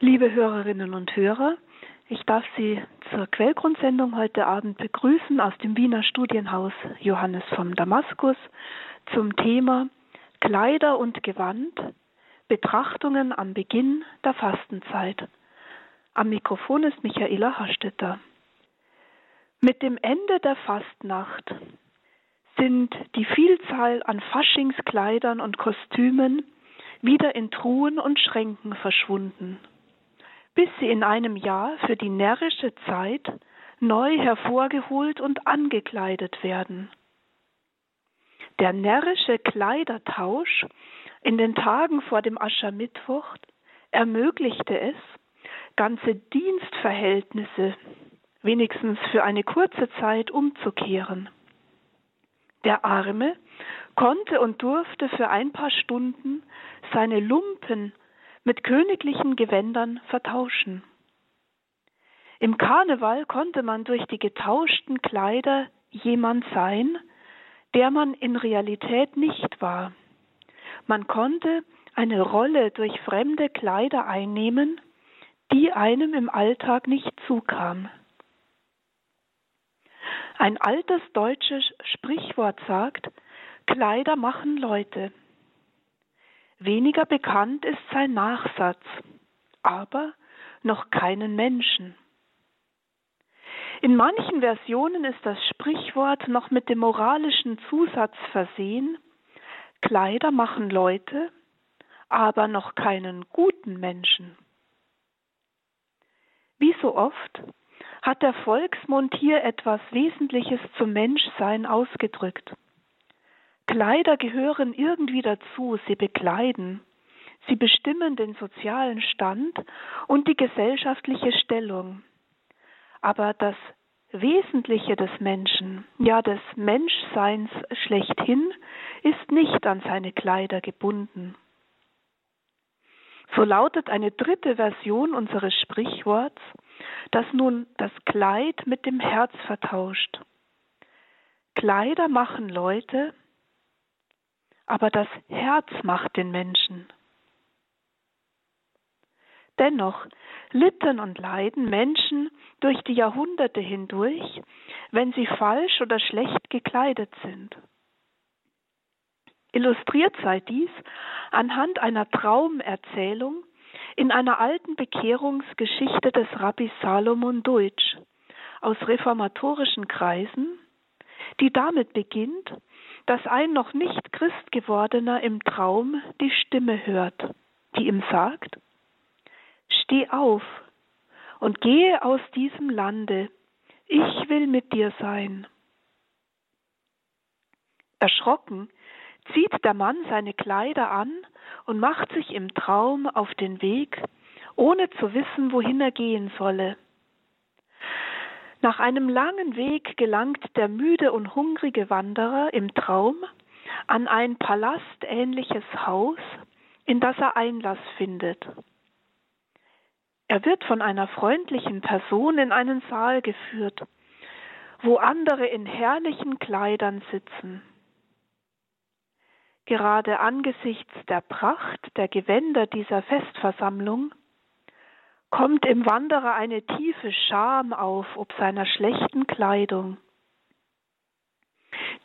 Liebe Hörerinnen und Hörer, ich darf Sie zur Quellgrundsendung heute Abend begrüßen aus dem Wiener Studienhaus Johannes vom Damaskus zum Thema Kleider und Gewand, Betrachtungen am Beginn der Fastenzeit. Am Mikrofon ist Michaela Hastetter. Mit dem Ende der Fastnacht sind die Vielzahl an Faschingskleidern und Kostümen wieder in Truhen und Schränken verschwunden bis sie in einem Jahr für die närrische Zeit neu hervorgeholt und angekleidet werden. Der närrische Kleidertausch in den Tagen vor dem Aschermittwoch ermöglichte es, ganze Dienstverhältnisse wenigstens für eine kurze Zeit umzukehren. Der Arme konnte und durfte für ein paar Stunden seine Lumpen mit königlichen Gewändern vertauschen. Im Karneval konnte man durch die getauschten Kleider jemand sein, der man in Realität nicht war. Man konnte eine Rolle durch fremde Kleider einnehmen, die einem im Alltag nicht zukam. Ein altes deutsches Sprichwort sagt, Kleider machen Leute. Weniger bekannt ist sein Nachsatz, aber noch keinen Menschen. In manchen Versionen ist das Sprichwort noch mit dem moralischen Zusatz versehen, Kleider machen Leute, aber noch keinen guten Menschen. Wie so oft hat der Volksmund hier etwas Wesentliches zum Menschsein ausgedrückt. Kleider gehören irgendwie dazu, sie bekleiden. Sie bestimmen den sozialen Stand und die gesellschaftliche Stellung. Aber das Wesentliche des Menschen, ja des Menschseins schlechthin, ist nicht an seine Kleider gebunden. So lautet eine dritte Version unseres Sprichworts, das nun das Kleid mit dem Herz vertauscht. Kleider machen Leute, aber das Herz macht den Menschen. Dennoch litten und leiden Menschen durch die Jahrhunderte hindurch, wenn sie falsch oder schlecht gekleidet sind. Illustriert sei dies anhand einer Traumerzählung in einer alten Bekehrungsgeschichte des Rabbi Salomon Deutsch aus reformatorischen Kreisen, die damit beginnt, dass ein noch nicht Christ gewordener im Traum die Stimme hört, die ihm sagt, Steh auf und gehe aus diesem Lande, ich will mit dir sein. Erschrocken zieht der Mann seine Kleider an und macht sich im Traum auf den Weg, ohne zu wissen, wohin er gehen solle. Nach einem langen Weg gelangt der müde und hungrige Wanderer im Traum an ein palastähnliches Haus, in das er Einlass findet. Er wird von einer freundlichen Person in einen Saal geführt, wo andere in herrlichen Kleidern sitzen. Gerade angesichts der Pracht der Gewänder dieser Festversammlung kommt im Wanderer eine tiefe Scham auf ob seiner schlechten Kleidung.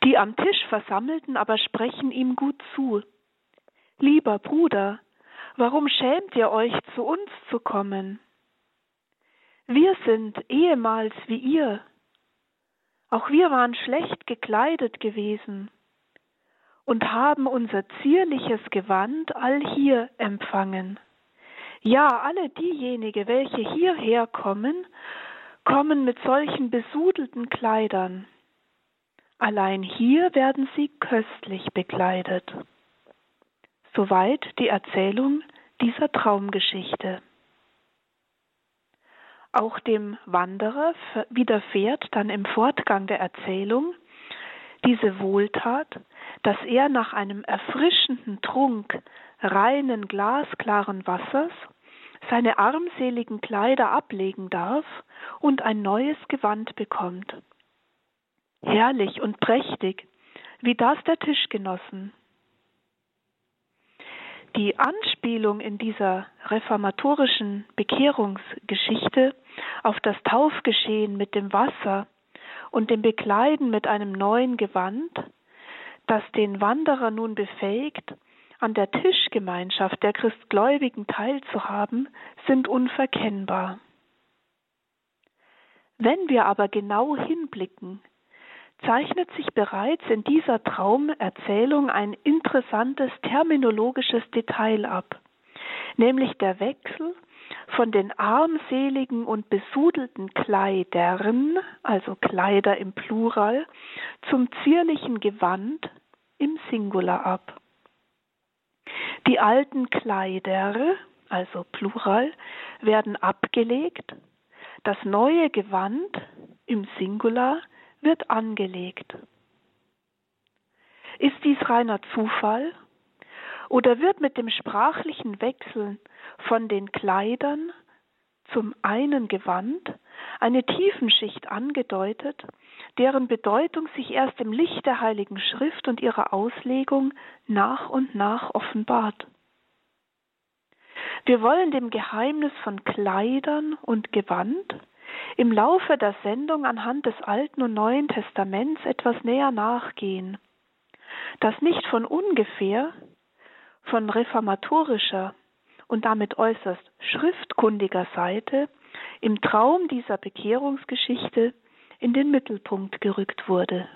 Die am Tisch Versammelten aber sprechen ihm gut zu. Lieber Bruder, warum schämt ihr euch, zu uns zu kommen? Wir sind ehemals wie ihr. Auch wir waren schlecht gekleidet gewesen und haben unser zierliches Gewand all hier empfangen. Ja, alle diejenigen, welche hierher kommen, kommen mit solchen besudelten Kleidern. Allein hier werden sie köstlich bekleidet. Soweit die Erzählung dieser Traumgeschichte. Auch dem Wanderer widerfährt dann im Fortgang der Erzählung diese Wohltat, dass er nach einem erfrischenden Trunk reinen glasklaren Wassers seine armseligen Kleider ablegen darf und ein neues Gewand bekommt. Herrlich und prächtig, wie das der Tischgenossen. Die Anspielung in dieser reformatorischen Bekehrungsgeschichte auf das Taufgeschehen mit dem Wasser und dem Bekleiden mit einem neuen Gewand, das den Wanderer nun befähigt, an der Tischgemeinschaft der Christgläubigen teilzuhaben, sind unverkennbar. Wenn wir aber genau hinblicken, zeichnet sich bereits in dieser Traumerzählung ein interessantes terminologisches Detail ab, nämlich der Wechsel von den armseligen und besudelten Kleidern, also Kleider im Plural, zum zierlichen Gewand im Singular ab. Die alten Kleider, also Plural, werden abgelegt, das neue Gewand im Singular wird angelegt. Ist dies reiner Zufall oder wird mit dem sprachlichen Wechseln von den Kleidern zum einen Gewand eine Tiefenschicht angedeutet, deren Bedeutung sich erst im Licht der Heiligen Schrift und ihrer Auslegung nach und nach offenbart. Wir wollen dem Geheimnis von Kleidern und Gewand im Laufe der Sendung anhand des Alten und Neuen Testaments etwas näher nachgehen, das nicht von ungefähr, von reformatorischer und damit äußerst schriftkundiger Seite im Traum dieser Bekehrungsgeschichte in den Mittelpunkt gerückt wurde.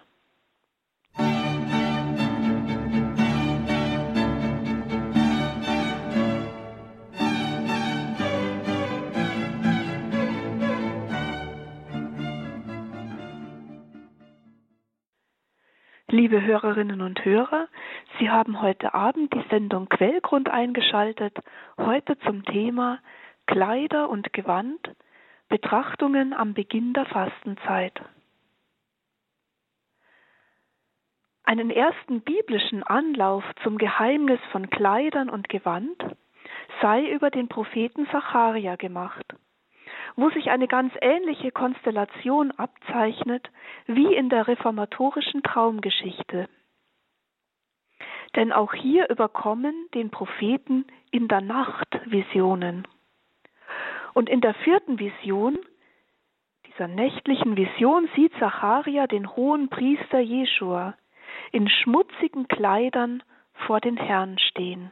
Liebe Hörerinnen und Hörer, Sie haben heute Abend die Sendung Quellgrund eingeschaltet, heute zum Thema Kleider und Gewand, Betrachtungen am Beginn der Fastenzeit. Einen ersten biblischen Anlauf zum Geheimnis von Kleidern und Gewand sei über den Propheten Zacharia gemacht wo sich eine ganz ähnliche Konstellation abzeichnet wie in der reformatorischen Traumgeschichte. Denn auch hier überkommen den Propheten in der Nacht Visionen. Und in der vierten Vision, dieser nächtlichen Vision, sieht Zacharia den hohen Priester Jeschua in schmutzigen Kleidern vor den Herrn stehen.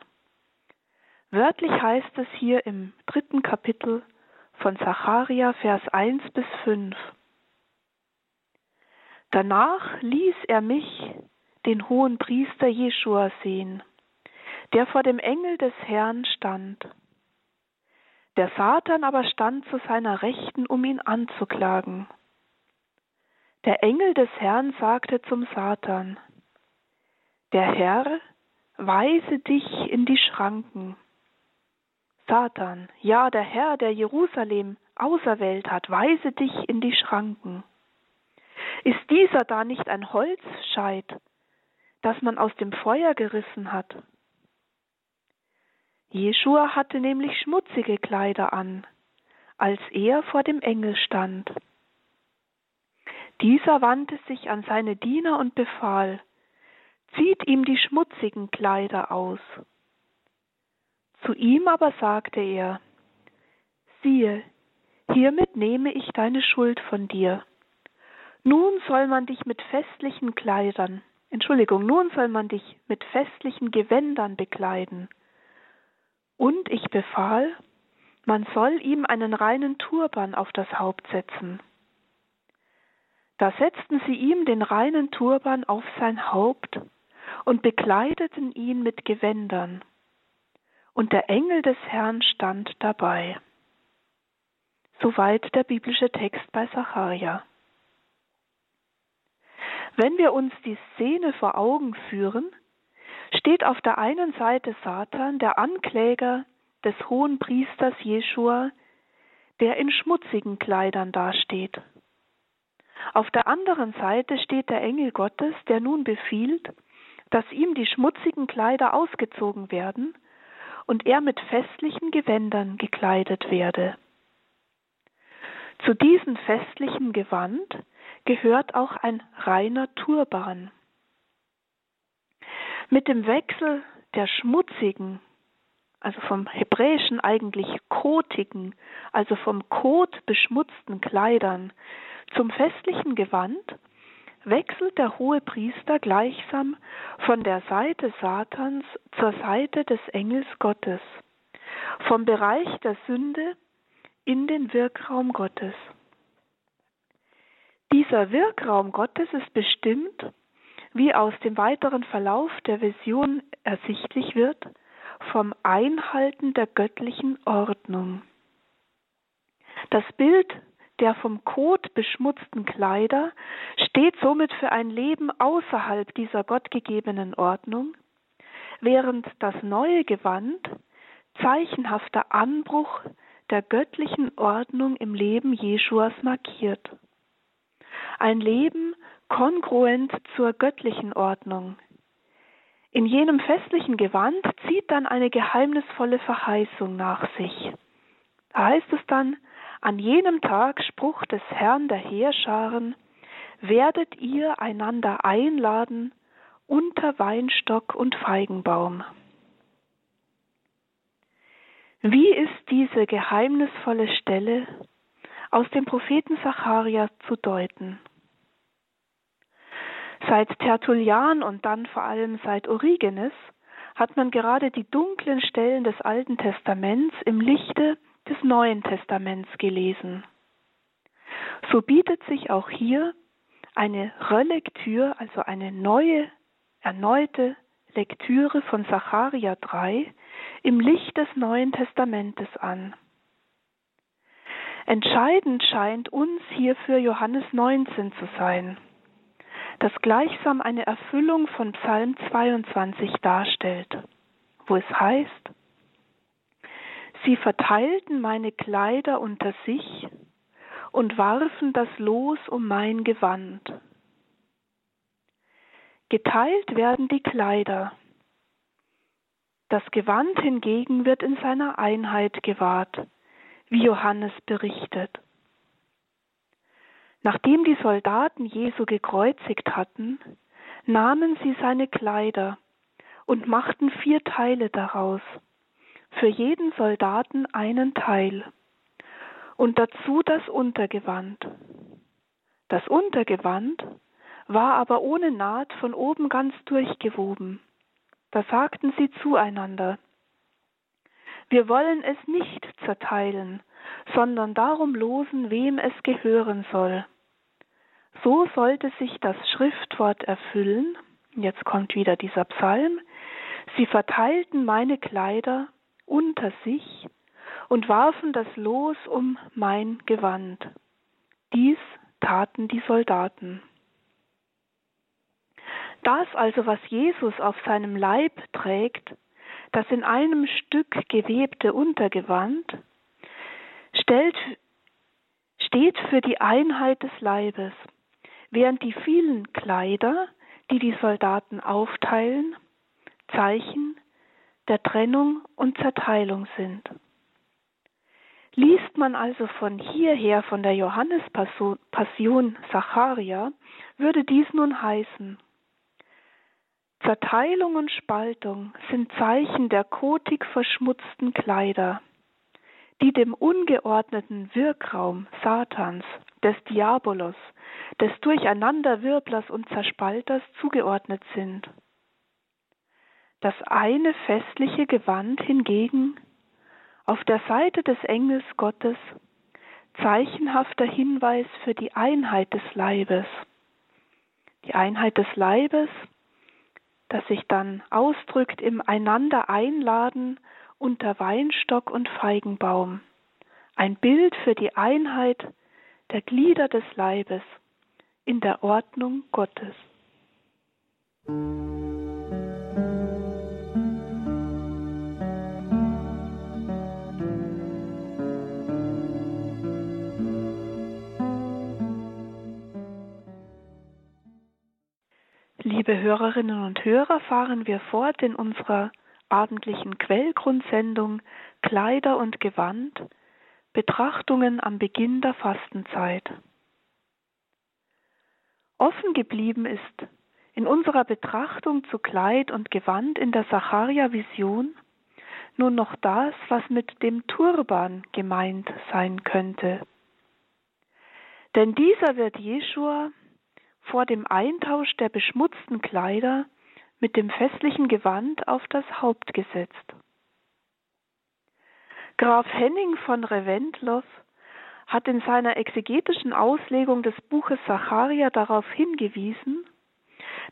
Wörtlich heißt es hier im dritten Kapitel, von Zacharia Vers 1 bis 5. Danach ließ er mich, den hohen Priester Jeschua, sehen, der vor dem Engel des Herrn stand. Der Satan aber stand zu seiner Rechten, um ihn anzuklagen. Der Engel des Herrn sagte zum Satan, Der Herr weise dich in die Schranken Satan, ja, der Herr, der Jerusalem auserwählt hat, weise dich in die Schranken. Ist dieser da nicht ein Holzscheit, das man aus dem Feuer gerissen hat? Jeschua hatte nämlich schmutzige Kleider an, als er vor dem Engel stand. Dieser wandte sich an seine Diener und befahl, zieht ihm die schmutzigen Kleider aus. Zu ihm aber sagte er, siehe, hiermit nehme ich deine Schuld von dir. Nun soll man dich mit festlichen Kleidern, Entschuldigung, nun soll man dich mit festlichen Gewändern bekleiden. Und ich befahl, man soll ihm einen reinen Turban auf das Haupt setzen. Da setzten sie ihm den reinen Turban auf sein Haupt und bekleideten ihn mit Gewändern und der Engel des Herrn stand dabei. Soweit der biblische Text bei Zacharia. Wenn wir uns die Szene vor Augen führen, steht auf der einen Seite Satan, der Ankläger des hohen Priesters Jeschua, der in schmutzigen Kleidern dasteht. Auf der anderen Seite steht der Engel Gottes, der nun befiehlt, dass ihm die schmutzigen Kleider ausgezogen werden und er mit festlichen Gewändern gekleidet werde. Zu diesem festlichen Gewand gehört auch ein reiner Turban. Mit dem Wechsel der schmutzigen also vom Hebräischen eigentlich kotigen, also vom Kot beschmutzten Kleidern zum festlichen Gewand, wechselt der hohe Priester gleichsam von der Seite Satans zur Seite des Engels Gottes, vom Bereich der Sünde in den Wirkraum Gottes. Dieser Wirkraum Gottes ist bestimmt, wie aus dem weiteren Verlauf der Vision ersichtlich wird, vom Einhalten der göttlichen Ordnung. Das Bild der vom Kot beschmutzten Kleider steht somit für ein Leben außerhalb dieser gottgegebenen Ordnung, während das neue Gewand zeichenhafter Anbruch der göttlichen Ordnung im Leben Jeschuas markiert. Ein Leben kongruent zur göttlichen Ordnung. In jenem festlichen Gewand zieht dann eine geheimnisvolle Verheißung nach sich. Da heißt es dann, an jenem Tag Spruch des Herrn der Heerscharen, werdet ihr einander einladen unter Weinstock und Feigenbaum. Wie ist diese geheimnisvolle Stelle aus dem Propheten Zacharia zu deuten? Seit Tertullian und dann vor allem seit Origenes hat man gerade die dunklen Stellen des Alten Testaments im Lichte des Neuen Testaments gelesen. So bietet sich auch hier eine Relektür, also eine neue, erneute Lektüre von Zacharia 3 im Licht des Neuen Testamentes an. Entscheidend scheint uns hierfür Johannes 19 zu sein, das gleichsam eine Erfüllung von Psalm 22 darstellt, wo es heißt, Sie verteilten meine Kleider unter sich und warfen das Los um mein Gewand. Geteilt werden die Kleider. Das Gewand hingegen wird in seiner Einheit gewahrt, wie Johannes berichtet. Nachdem die Soldaten Jesu gekreuzigt hatten, nahmen sie seine Kleider und machten vier Teile daraus für jeden Soldaten einen Teil und dazu das Untergewand. Das Untergewand war aber ohne Naht von oben ganz durchgewoben. Da sagten sie zueinander, wir wollen es nicht zerteilen, sondern darum losen, wem es gehören soll. So sollte sich das Schriftwort erfüllen, jetzt kommt wieder dieser Psalm, sie verteilten meine Kleider unter sich und warfen das Los um mein Gewand. Dies taten die Soldaten. Das also, was Jesus auf seinem Leib trägt, das in einem Stück gewebte Untergewand, stellt, steht für die Einheit des Leibes, während die vielen Kleider, die die Soldaten aufteilen, Zeichen der Trennung und Zerteilung sind. Liest man also von hierher von der Johannespassion Zacharia, würde dies nun heißen, Zerteilung und Spaltung sind Zeichen der kotig verschmutzten Kleider, die dem ungeordneten Wirkraum Satans, des Diabolos, des Durcheinanderwirblers und Zerspalters zugeordnet sind. Das eine festliche Gewand hingegen auf der Seite des Engels Gottes zeichenhafter Hinweis für die Einheit des Leibes. Die Einheit des Leibes, das sich dann ausdrückt im Einander einladen unter Weinstock und Feigenbaum. Ein Bild für die Einheit der Glieder des Leibes in der Ordnung Gottes. Liebe Hörerinnen und Hörer, fahren wir fort in unserer abendlichen Quellgrundsendung Kleider und Gewand, Betrachtungen am Beginn der Fastenzeit. Offen geblieben ist in unserer Betrachtung zu Kleid und Gewand in der Sacharia-Vision nun noch das, was mit dem Turban gemeint sein könnte. Denn dieser wird Jeschua vor dem Eintausch der beschmutzten Kleider mit dem festlichen Gewand auf das Haupt gesetzt. Graf Henning von Reventlow hat in seiner exegetischen Auslegung des Buches Zacharia darauf hingewiesen,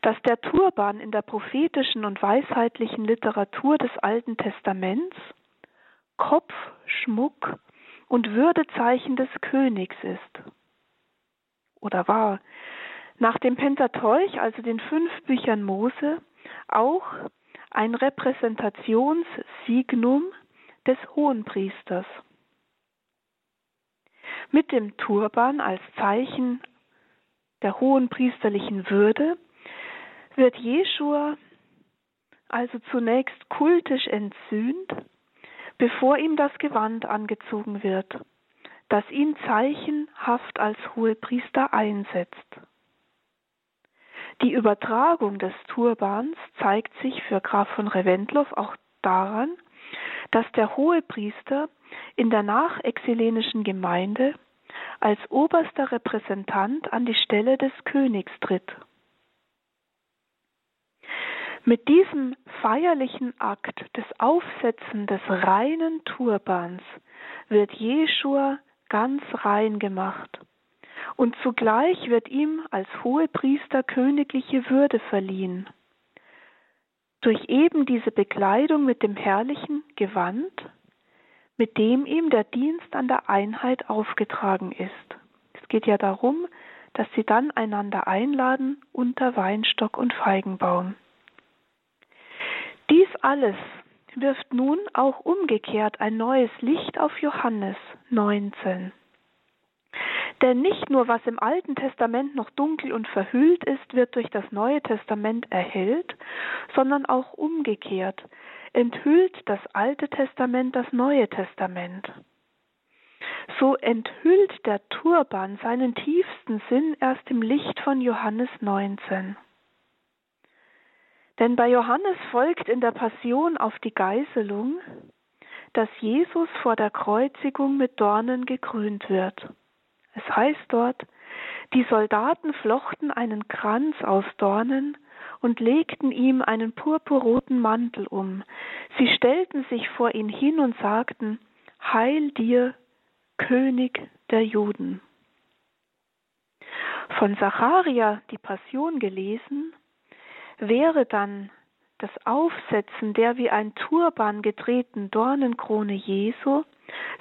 dass der Turban in der prophetischen und weisheitlichen Literatur des Alten Testaments Kopf, Schmuck und Würdezeichen des Königs ist. Oder war nach dem Pentateuch, also den fünf Büchern Mose, auch ein Repräsentationssignum des Hohenpriesters. Mit dem Turban als Zeichen der hohenpriesterlichen Würde wird Jeschua also zunächst kultisch entsühnt, bevor ihm das Gewand angezogen wird, das ihn zeichenhaft als Hohepriester einsetzt. Die Übertragung des Turbans zeigt sich für Graf von Reventlow auch daran, dass der Hohepriester in der nachexelenischen Gemeinde als oberster Repräsentant an die Stelle des Königs tritt. Mit diesem feierlichen Akt des Aufsetzen des reinen Turbans wird Jeschua ganz rein gemacht und zugleich wird ihm als Hohepriester königliche Würde verliehen. Durch eben diese Bekleidung mit dem herrlichen Gewand, mit dem ihm der Dienst an der Einheit aufgetragen ist. Es geht ja darum, dass sie dann einander einladen unter Weinstock und Feigenbaum. Dies alles wirft nun auch umgekehrt ein neues Licht auf Johannes 19. Denn nicht nur was im Alten Testament noch dunkel und verhüllt ist, wird durch das Neue Testament erhellt, sondern auch umgekehrt enthüllt das Alte Testament das Neue Testament. So enthüllt der Turban seinen tiefsten Sinn erst im Licht von Johannes 19. Denn bei Johannes folgt in der Passion auf die Geißelung, dass Jesus vor der Kreuzigung mit Dornen gekrönt wird. Es heißt dort, die Soldaten flochten einen Kranz aus Dornen und legten ihm einen purpurroten Mantel um. Sie stellten sich vor ihn hin und sagten, Heil dir, König der Juden. Von Zacharia die Passion gelesen, wäre dann das Aufsetzen der wie ein Turban gedrehten Dornenkrone Jesu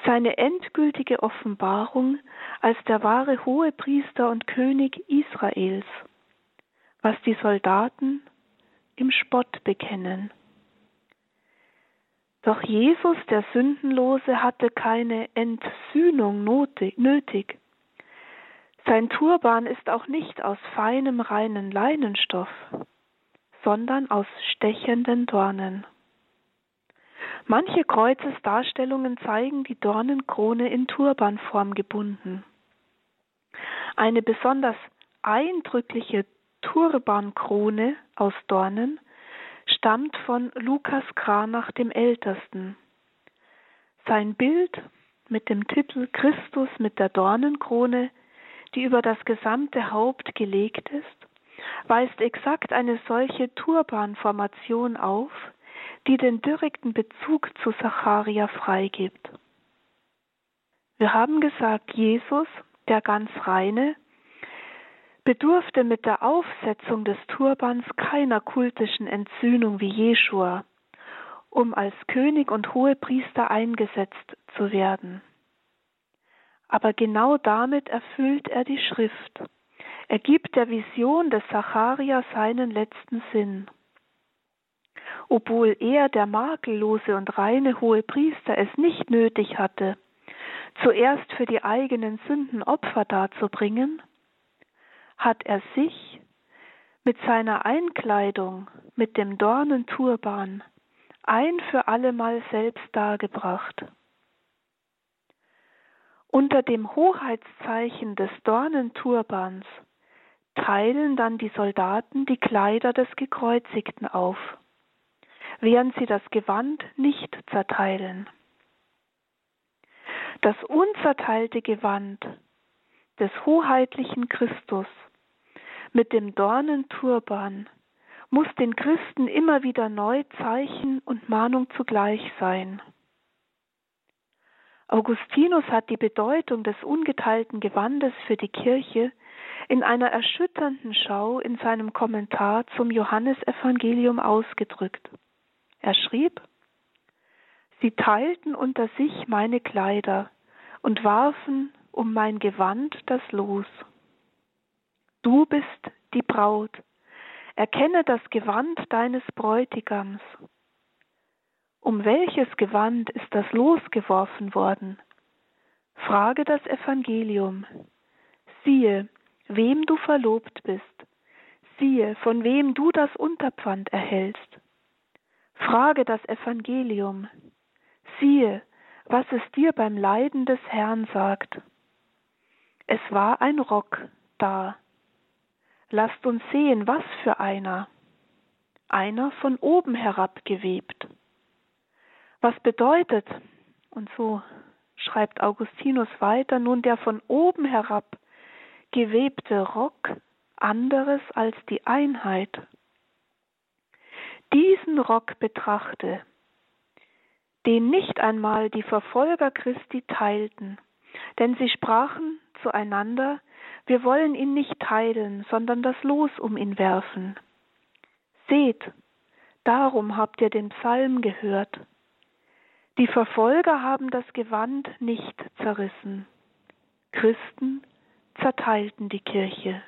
seine endgültige Offenbarung als der wahre Hohepriester und König Israels, was die Soldaten im Spott bekennen. Doch Jesus, der Sündenlose, hatte keine Entsühnung nötig. Sein Turban ist auch nicht aus feinem, reinen Leinenstoff, sondern aus stechenden Dornen. Manche Kreuzesdarstellungen zeigen die Dornenkrone in Turbanform gebunden. Eine besonders eindrückliche Turbankrone aus Dornen stammt von Lukas Kranach dem Ältesten. Sein Bild mit dem Titel Christus mit der Dornenkrone, die über das gesamte Haupt gelegt ist, weist exakt eine solche Turbanformation auf, die den direkten Bezug zu Zacharia freigibt. Wir haben gesagt, Jesus, der ganz reine, bedurfte mit der Aufsetzung des Turbans keiner kultischen Entsühnung wie Jeschua, um als König und Hohepriester eingesetzt zu werden. Aber genau damit erfüllt er die Schrift. Er gibt der Vision des Zacharia seinen letzten Sinn obwohl er, der makellose und reine hohe Priester, es nicht nötig hatte, zuerst für die eigenen Sünden Opfer darzubringen, hat er sich mit seiner Einkleidung, mit dem Dornenturban, ein für allemal selbst dargebracht. Unter dem Hoheitszeichen des Dornenturbans teilen dann die Soldaten die Kleider des Gekreuzigten auf während sie das Gewand nicht zerteilen. Das unzerteilte Gewand des hoheitlichen Christus mit dem Dornenturban muss den Christen immer wieder neu Zeichen und Mahnung zugleich sein. Augustinus hat die Bedeutung des ungeteilten Gewandes für die Kirche in einer erschütternden Schau in seinem Kommentar zum Johannesevangelium ausgedrückt. Er schrieb, Sie teilten unter sich meine Kleider und warfen um mein Gewand das Los. Du bist die Braut, erkenne das Gewand deines Bräutigams. Um welches Gewand ist das Los geworfen worden? Frage das Evangelium. Siehe, wem du verlobt bist. Siehe, von wem du das Unterpfand erhältst. Frage das Evangelium. Siehe, was es dir beim Leiden des Herrn sagt. Es war ein Rock da. Lasst uns sehen, was für einer. Einer von oben herab gewebt. Was bedeutet, und so schreibt Augustinus weiter, nun der von oben herab gewebte Rock anderes als die Einheit? Diesen Rock betrachte, den nicht einmal die Verfolger Christi teilten, denn sie sprachen zueinander, wir wollen ihn nicht teilen, sondern das Los um ihn werfen. Seht, darum habt ihr den Psalm gehört. Die Verfolger haben das Gewand nicht zerrissen. Christen zerteilten die Kirche.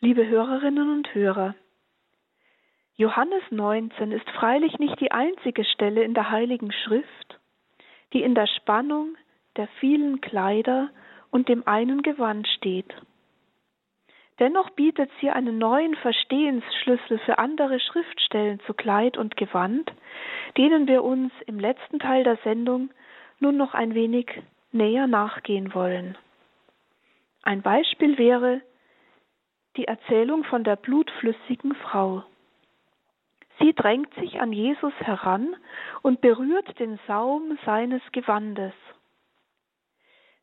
Liebe Hörerinnen und Hörer, Johannes 19 ist freilich nicht die einzige Stelle in der Heiligen Schrift, die in der Spannung der vielen Kleider und dem einen Gewand steht. Dennoch bietet sie einen neuen Verstehensschlüssel für andere Schriftstellen zu Kleid und Gewand, denen wir uns im letzten Teil der Sendung nun noch ein wenig näher nachgehen wollen. Ein Beispiel wäre die Erzählung von der blutflüssigen Frau. Sie drängt sich an Jesus heran und berührt den Saum seines Gewandes.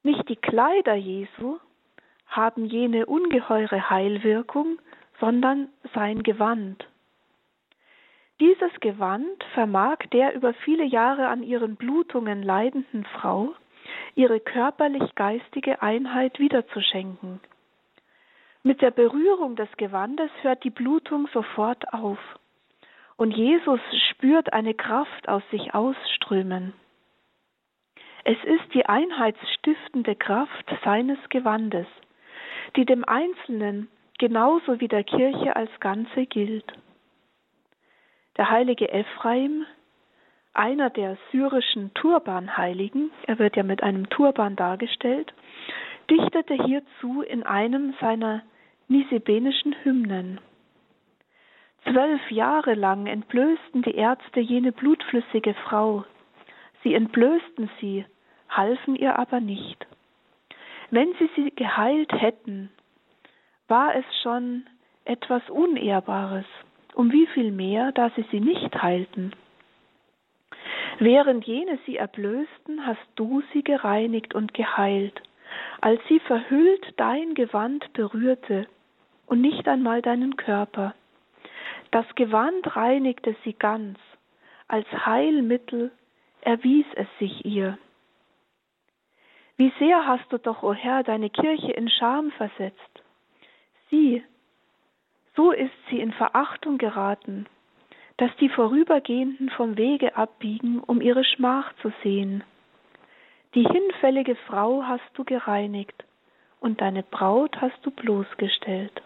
Nicht die Kleider Jesu haben jene ungeheure Heilwirkung, sondern sein Gewand. Dieses Gewand vermag der über viele Jahre an ihren Blutungen leidenden Frau ihre körperlich-geistige Einheit wiederzuschenken. Mit der Berührung des Gewandes hört die Blutung sofort auf und Jesus spürt eine Kraft aus sich ausströmen. Es ist die einheitsstiftende Kraft seines Gewandes, die dem Einzelnen genauso wie der Kirche als Ganze gilt. Der heilige Ephraim, einer der syrischen Turbanheiligen, er wird ja mit einem Turban dargestellt, dichtete hierzu in einem seiner nisibenischen Hymnen. Zwölf Jahre lang entblößten die Ärzte jene blutflüssige Frau. Sie entblößten sie, halfen ihr aber nicht. Wenn sie sie geheilt hätten, war es schon etwas Unehrbares, um wie viel mehr, da sie sie nicht heilten. Während jene sie erblößten, hast du sie gereinigt und geheilt, als sie verhüllt dein Gewand berührte und nicht einmal deinen Körper. Das Gewand reinigte sie ganz, als Heilmittel erwies es sich ihr. Wie sehr hast du doch, o oh Herr, deine Kirche in Scham versetzt. Sieh, so ist sie in Verachtung geraten, dass die Vorübergehenden vom Wege abbiegen, um ihre Schmach zu sehen. Die hinfällige Frau hast du gereinigt, und deine Braut hast du bloßgestellt.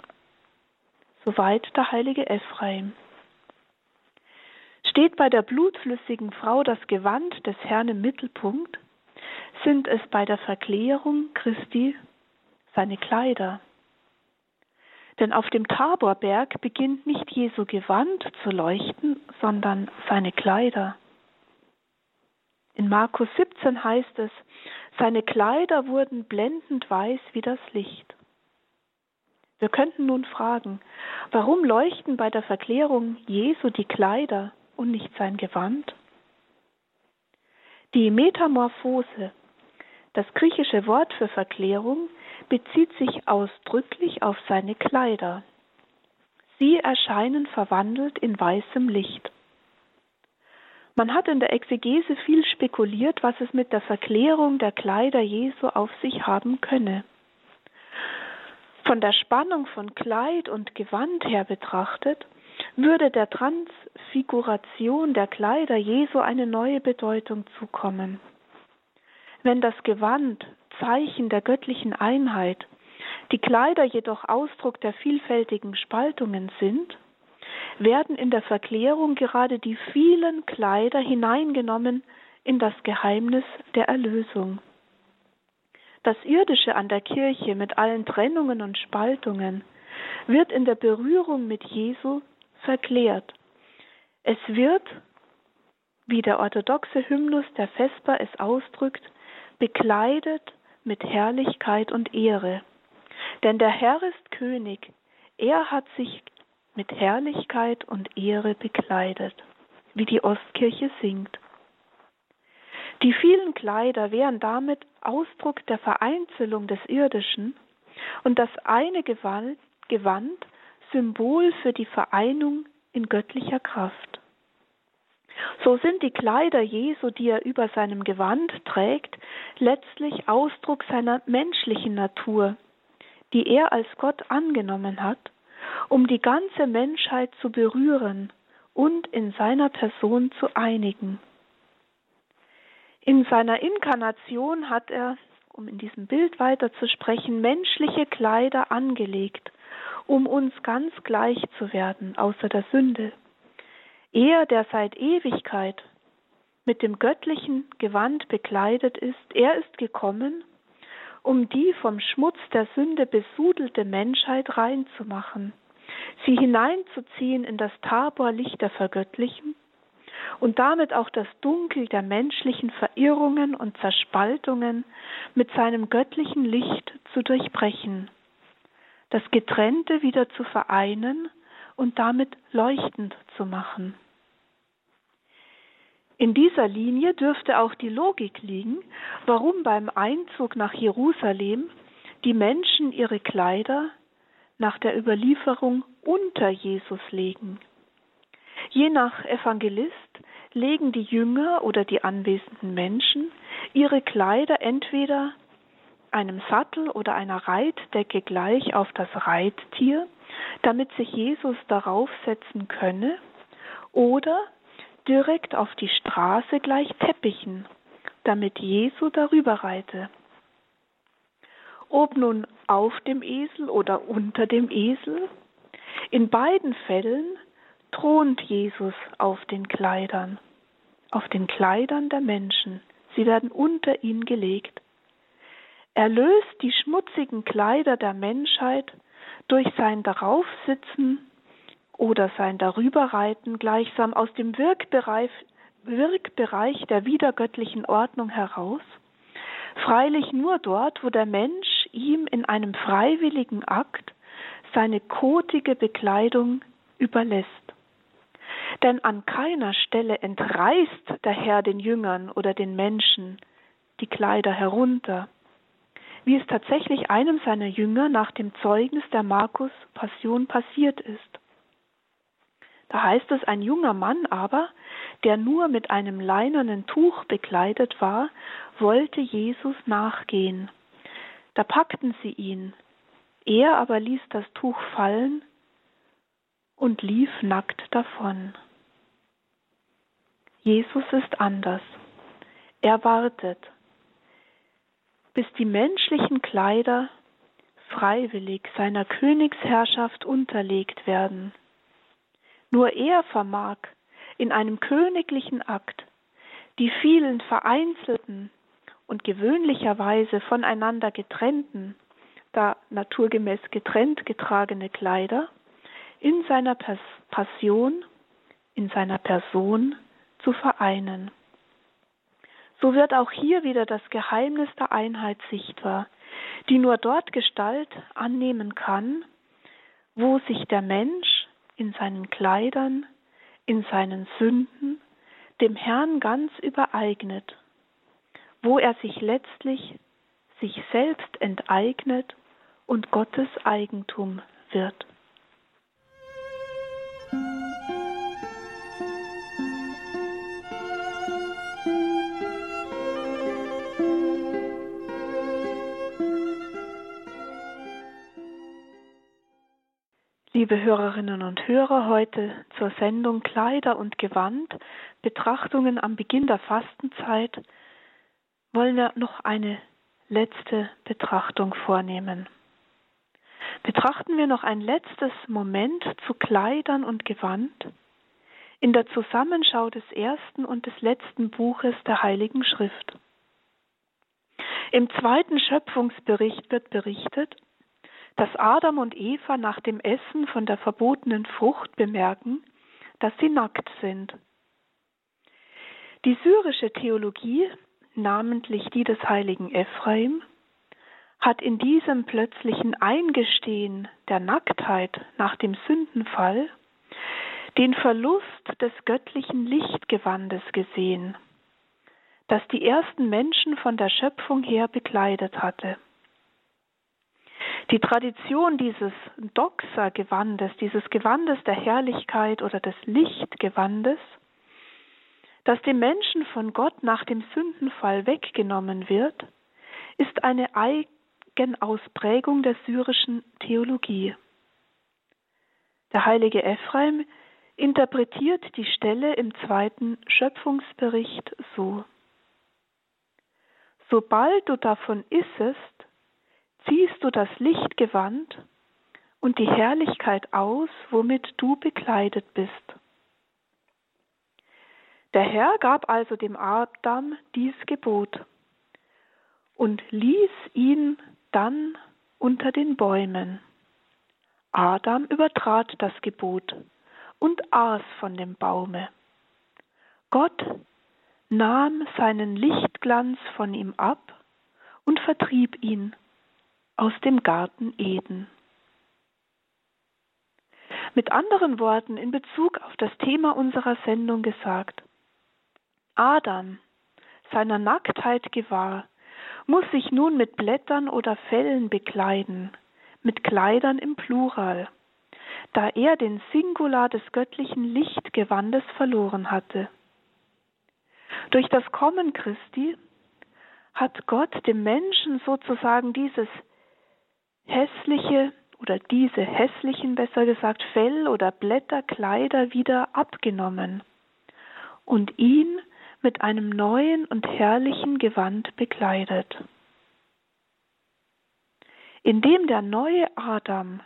Soweit der heilige Ephraim. Steht bei der blutflüssigen Frau das Gewand des Herrn im Mittelpunkt, sind es bei der Verklärung Christi seine Kleider. Denn auf dem Taborberg beginnt nicht Jesu Gewand zu leuchten, sondern seine Kleider. In Markus 17 heißt es, seine Kleider wurden blendend weiß wie das Licht. Wir könnten nun fragen, warum leuchten bei der Verklärung Jesu die Kleider und nicht sein Gewand? Die Metamorphose, das griechische Wort für Verklärung, bezieht sich ausdrücklich auf seine Kleider. Sie erscheinen verwandelt in weißem Licht. Man hat in der Exegese viel spekuliert, was es mit der Verklärung der Kleider Jesu auf sich haben könne. Von der Spannung von Kleid und Gewand her betrachtet, würde der Transfiguration der Kleider Jesu eine neue Bedeutung zukommen. Wenn das Gewand Zeichen der göttlichen Einheit, die Kleider jedoch Ausdruck der vielfältigen Spaltungen sind, werden in der Verklärung gerade die vielen Kleider hineingenommen in das Geheimnis der Erlösung. Das Irdische an der Kirche mit allen Trennungen und Spaltungen wird in der Berührung mit Jesu verklärt. Es wird, wie der orthodoxe Hymnus der Vesper es ausdrückt, bekleidet mit Herrlichkeit und Ehre. Denn der Herr ist König, er hat sich mit Herrlichkeit und Ehre bekleidet, wie die Ostkirche singt. Die vielen Kleider wären damit Ausdruck der Vereinzelung des Irdischen und das eine Gewand, Symbol für die Vereinung in göttlicher Kraft. So sind die Kleider Jesu, die er über seinem Gewand trägt, letztlich Ausdruck seiner menschlichen Natur, die er als Gott angenommen hat, um die ganze Menschheit zu berühren und in seiner Person zu einigen. In seiner Inkarnation hat er, um in diesem Bild weiter zu sprechen, menschliche Kleider angelegt, um uns ganz gleich zu werden, außer der Sünde. Er, der seit Ewigkeit mit dem göttlichen Gewand bekleidet ist, er ist gekommen, um die vom Schmutz der Sünde besudelte Menschheit reinzumachen, sie hineinzuziehen in das Taborlicht der Vergöttlichen und damit auch das Dunkel der menschlichen Verirrungen und Zerspaltungen mit seinem göttlichen Licht zu durchbrechen, das Getrennte wieder zu vereinen und damit leuchtend zu machen. In dieser Linie dürfte auch die Logik liegen, warum beim Einzug nach Jerusalem die Menschen ihre Kleider nach der Überlieferung unter Jesus legen. Je nach Evangelist legen die Jünger oder die anwesenden Menschen ihre Kleider entweder einem Sattel oder einer Reitdecke gleich auf das Reittier, damit sich Jesus darauf setzen könne, oder direkt auf die Straße gleich Teppichen, damit Jesu darüber reite. Ob nun auf dem Esel oder unter dem Esel, in beiden Fällen thront Jesus auf den Kleidern, auf den Kleidern der Menschen. Sie werden unter ihn gelegt. Er löst die schmutzigen Kleider der Menschheit durch sein Daraufsitzen oder sein Darüberreiten gleichsam aus dem Wirkbereich, Wirkbereich der wiedergöttlichen Ordnung heraus, freilich nur dort, wo der Mensch ihm in einem freiwilligen Akt seine kotige Bekleidung überlässt. Denn an keiner Stelle entreißt der Herr den Jüngern oder den Menschen die Kleider herunter, wie es tatsächlich einem seiner Jünger nach dem Zeugnis der Markus Passion passiert ist. Da heißt es, ein junger Mann aber, der nur mit einem leinernen Tuch bekleidet war, wollte Jesus nachgehen. Da packten sie ihn. Er aber ließ das Tuch fallen und lief nackt davon. Jesus ist anders. Er wartet, bis die menschlichen Kleider freiwillig seiner Königsherrschaft unterlegt werden. Nur er vermag in einem königlichen Akt die vielen vereinzelten und gewöhnlicherweise voneinander getrennten, da naturgemäß getrennt getragene Kleider, in seiner Passion, in seiner Person zu vereinen. So wird auch hier wieder das Geheimnis der Einheit sichtbar, die nur dort Gestalt annehmen kann, wo sich der Mensch in seinen Kleidern, in seinen Sünden dem Herrn ganz übereignet, wo er sich letztlich sich selbst enteignet und Gottes Eigentum wird. Liebe Hörerinnen und Hörer, heute zur Sendung Kleider und Gewand, Betrachtungen am Beginn der Fastenzeit, wollen wir noch eine letzte Betrachtung vornehmen. Betrachten wir noch ein letztes Moment zu Kleidern und Gewand in der Zusammenschau des ersten und des letzten Buches der Heiligen Schrift. Im zweiten Schöpfungsbericht wird berichtet, dass Adam und Eva nach dem Essen von der verbotenen Frucht bemerken, dass sie nackt sind. Die syrische Theologie, namentlich die des heiligen Ephraim, hat in diesem plötzlichen Eingestehen der Nacktheit nach dem Sündenfall den Verlust des göttlichen Lichtgewandes gesehen, das die ersten Menschen von der Schöpfung her bekleidet hatte. Die Tradition dieses Doxa-Gewandes, dieses Gewandes der Herrlichkeit oder des Lichtgewandes, das dem Menschen von Gott nach dem Sündenfall weggenommen wird, ist eine Eigenausprägung der syrischen Theologie. Der heilige Ephraim interpretiert die Stelle im zweiten Schöpfungsbericht so. Sobald du davon issest, ziehst du das Lichtgewand und die Herrlichkeit aus, womit du bekleidet bist. Der Herr gab also dem Adam dies Gebot und ließ ihn dann unter den Bäumen. Adam übertrat das Gebot und aß von dem Baume. Gott nahm seinen Lichtglanz von ihm ab und vertrieb ihn aus dem Garten Eden. Mit anderen Worten in Bezug auf das Thema unserer Sendung gesagt, Adam, seiner Nacktheit gewahr, muss sich nun mit Blättern oder Fellen bekleiden, mit Kleidern im Plural, da er den Singular des göttlichen Lichtgewandes verloren hatte. Durch das Kommen Christi hat Gott dem Menschen sozusagen dieses hässliche oder diese hässlichen, besser gesagt, Fell- oder Blätterkleider wieder abgenommen und ihn mit einem neuen und herrlichen Gewand bekleidet. Indem der neue Adam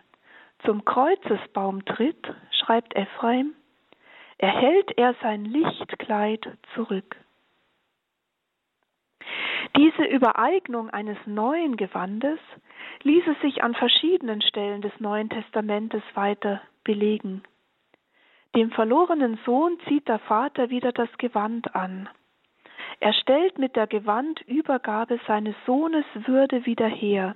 zum Kreuzesbaum tritt, schreibt Ephraim, erhält er sein Lichtkleid zurück. Diese Übereignung eines neuen Gewandes ließe sich an verschiedenen Stellen des Neuen Testamentes weiter belegen. Dem verlorenen Sohn zieht der Vater wieder das Gewand an. Er stellt mit der Gewandübergabe seines Sohnes Würde wieder her,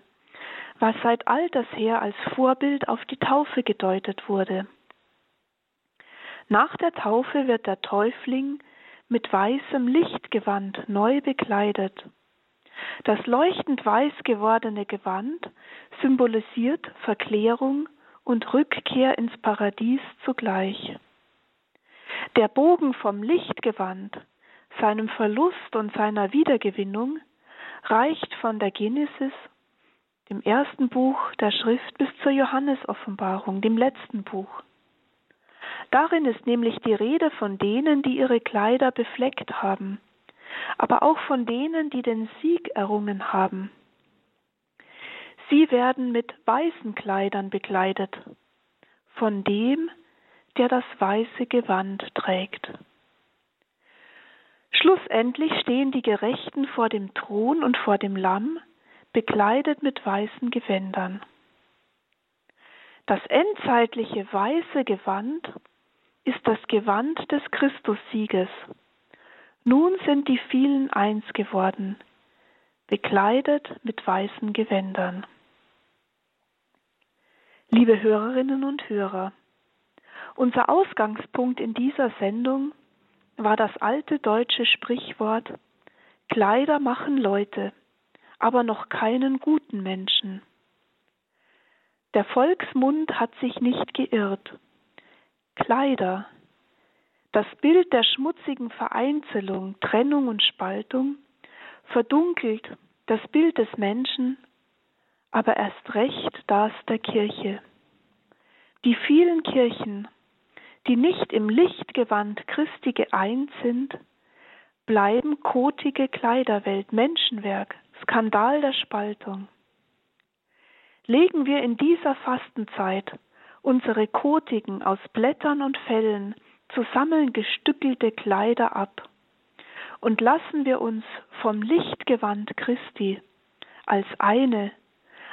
was seit alters her als Vorbild auf die Taufe gedeutet wurde. Nach der Taufe wird der Täufling mit weißem Lichtgewand neu bekleidet. Das leuchtend weiß gewordene Gewand symbolisiert Verklärung und Rückkehr ins Paradies zugleich. Der Bogen vom Lichtgewand, seinem Verlust und seiner Wiedergewinnung, reicht von der Genesis, dem ersten Buch der Schrift, bis zur Johannesoffenbarung, dem letzten Buch. Darin ist nämlich die Rede von denen, die ihre Kleider befleckt haben, aber auch von denen, die den Sieg errungen haben. Sie werden mit weißen Kleidern bekleidet, von dem, der das weiße Gewand trägt. Schlussendlich stehen die Gerechten vor dem Thron und vor dem Lamm, bekleidet mit weißen Gewändern. Das endzeitliche weiße Gewand ist das Gewand des Christussieges. Nun sind die vielen eins geworden, bekleidet mit weißen Gewändern. Liebe Hörerinnen und Hörer, unser Ausgangspunkt in dieser Sendung war das alte deutsche Sprichwort Kleider machen Leute, aber noch keinen guten Menschen. Der Volksmund hat sich nicht geirrt. Kleider, das Bild der schmutzigen Vereinzelung, Trennung und Spaltung, verdunkelt das Bild des Menschen, aber erst recht das der Kirche. Die vielen Kirchen, die nicht im Lichtgewand Christi geeint sind, bleiben kotige Kleiderwelt, Menschenwerk, Skandal der Spaltung. Legen wir in dieser Fastenzeit unsere kotigen, aus Blättern und Fellen zusammengestückelte Kleider ab und lassen wir uns vom Lichtgewand Christi als eine,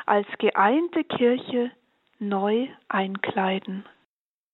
als geeinte Kirche neu einkleiden.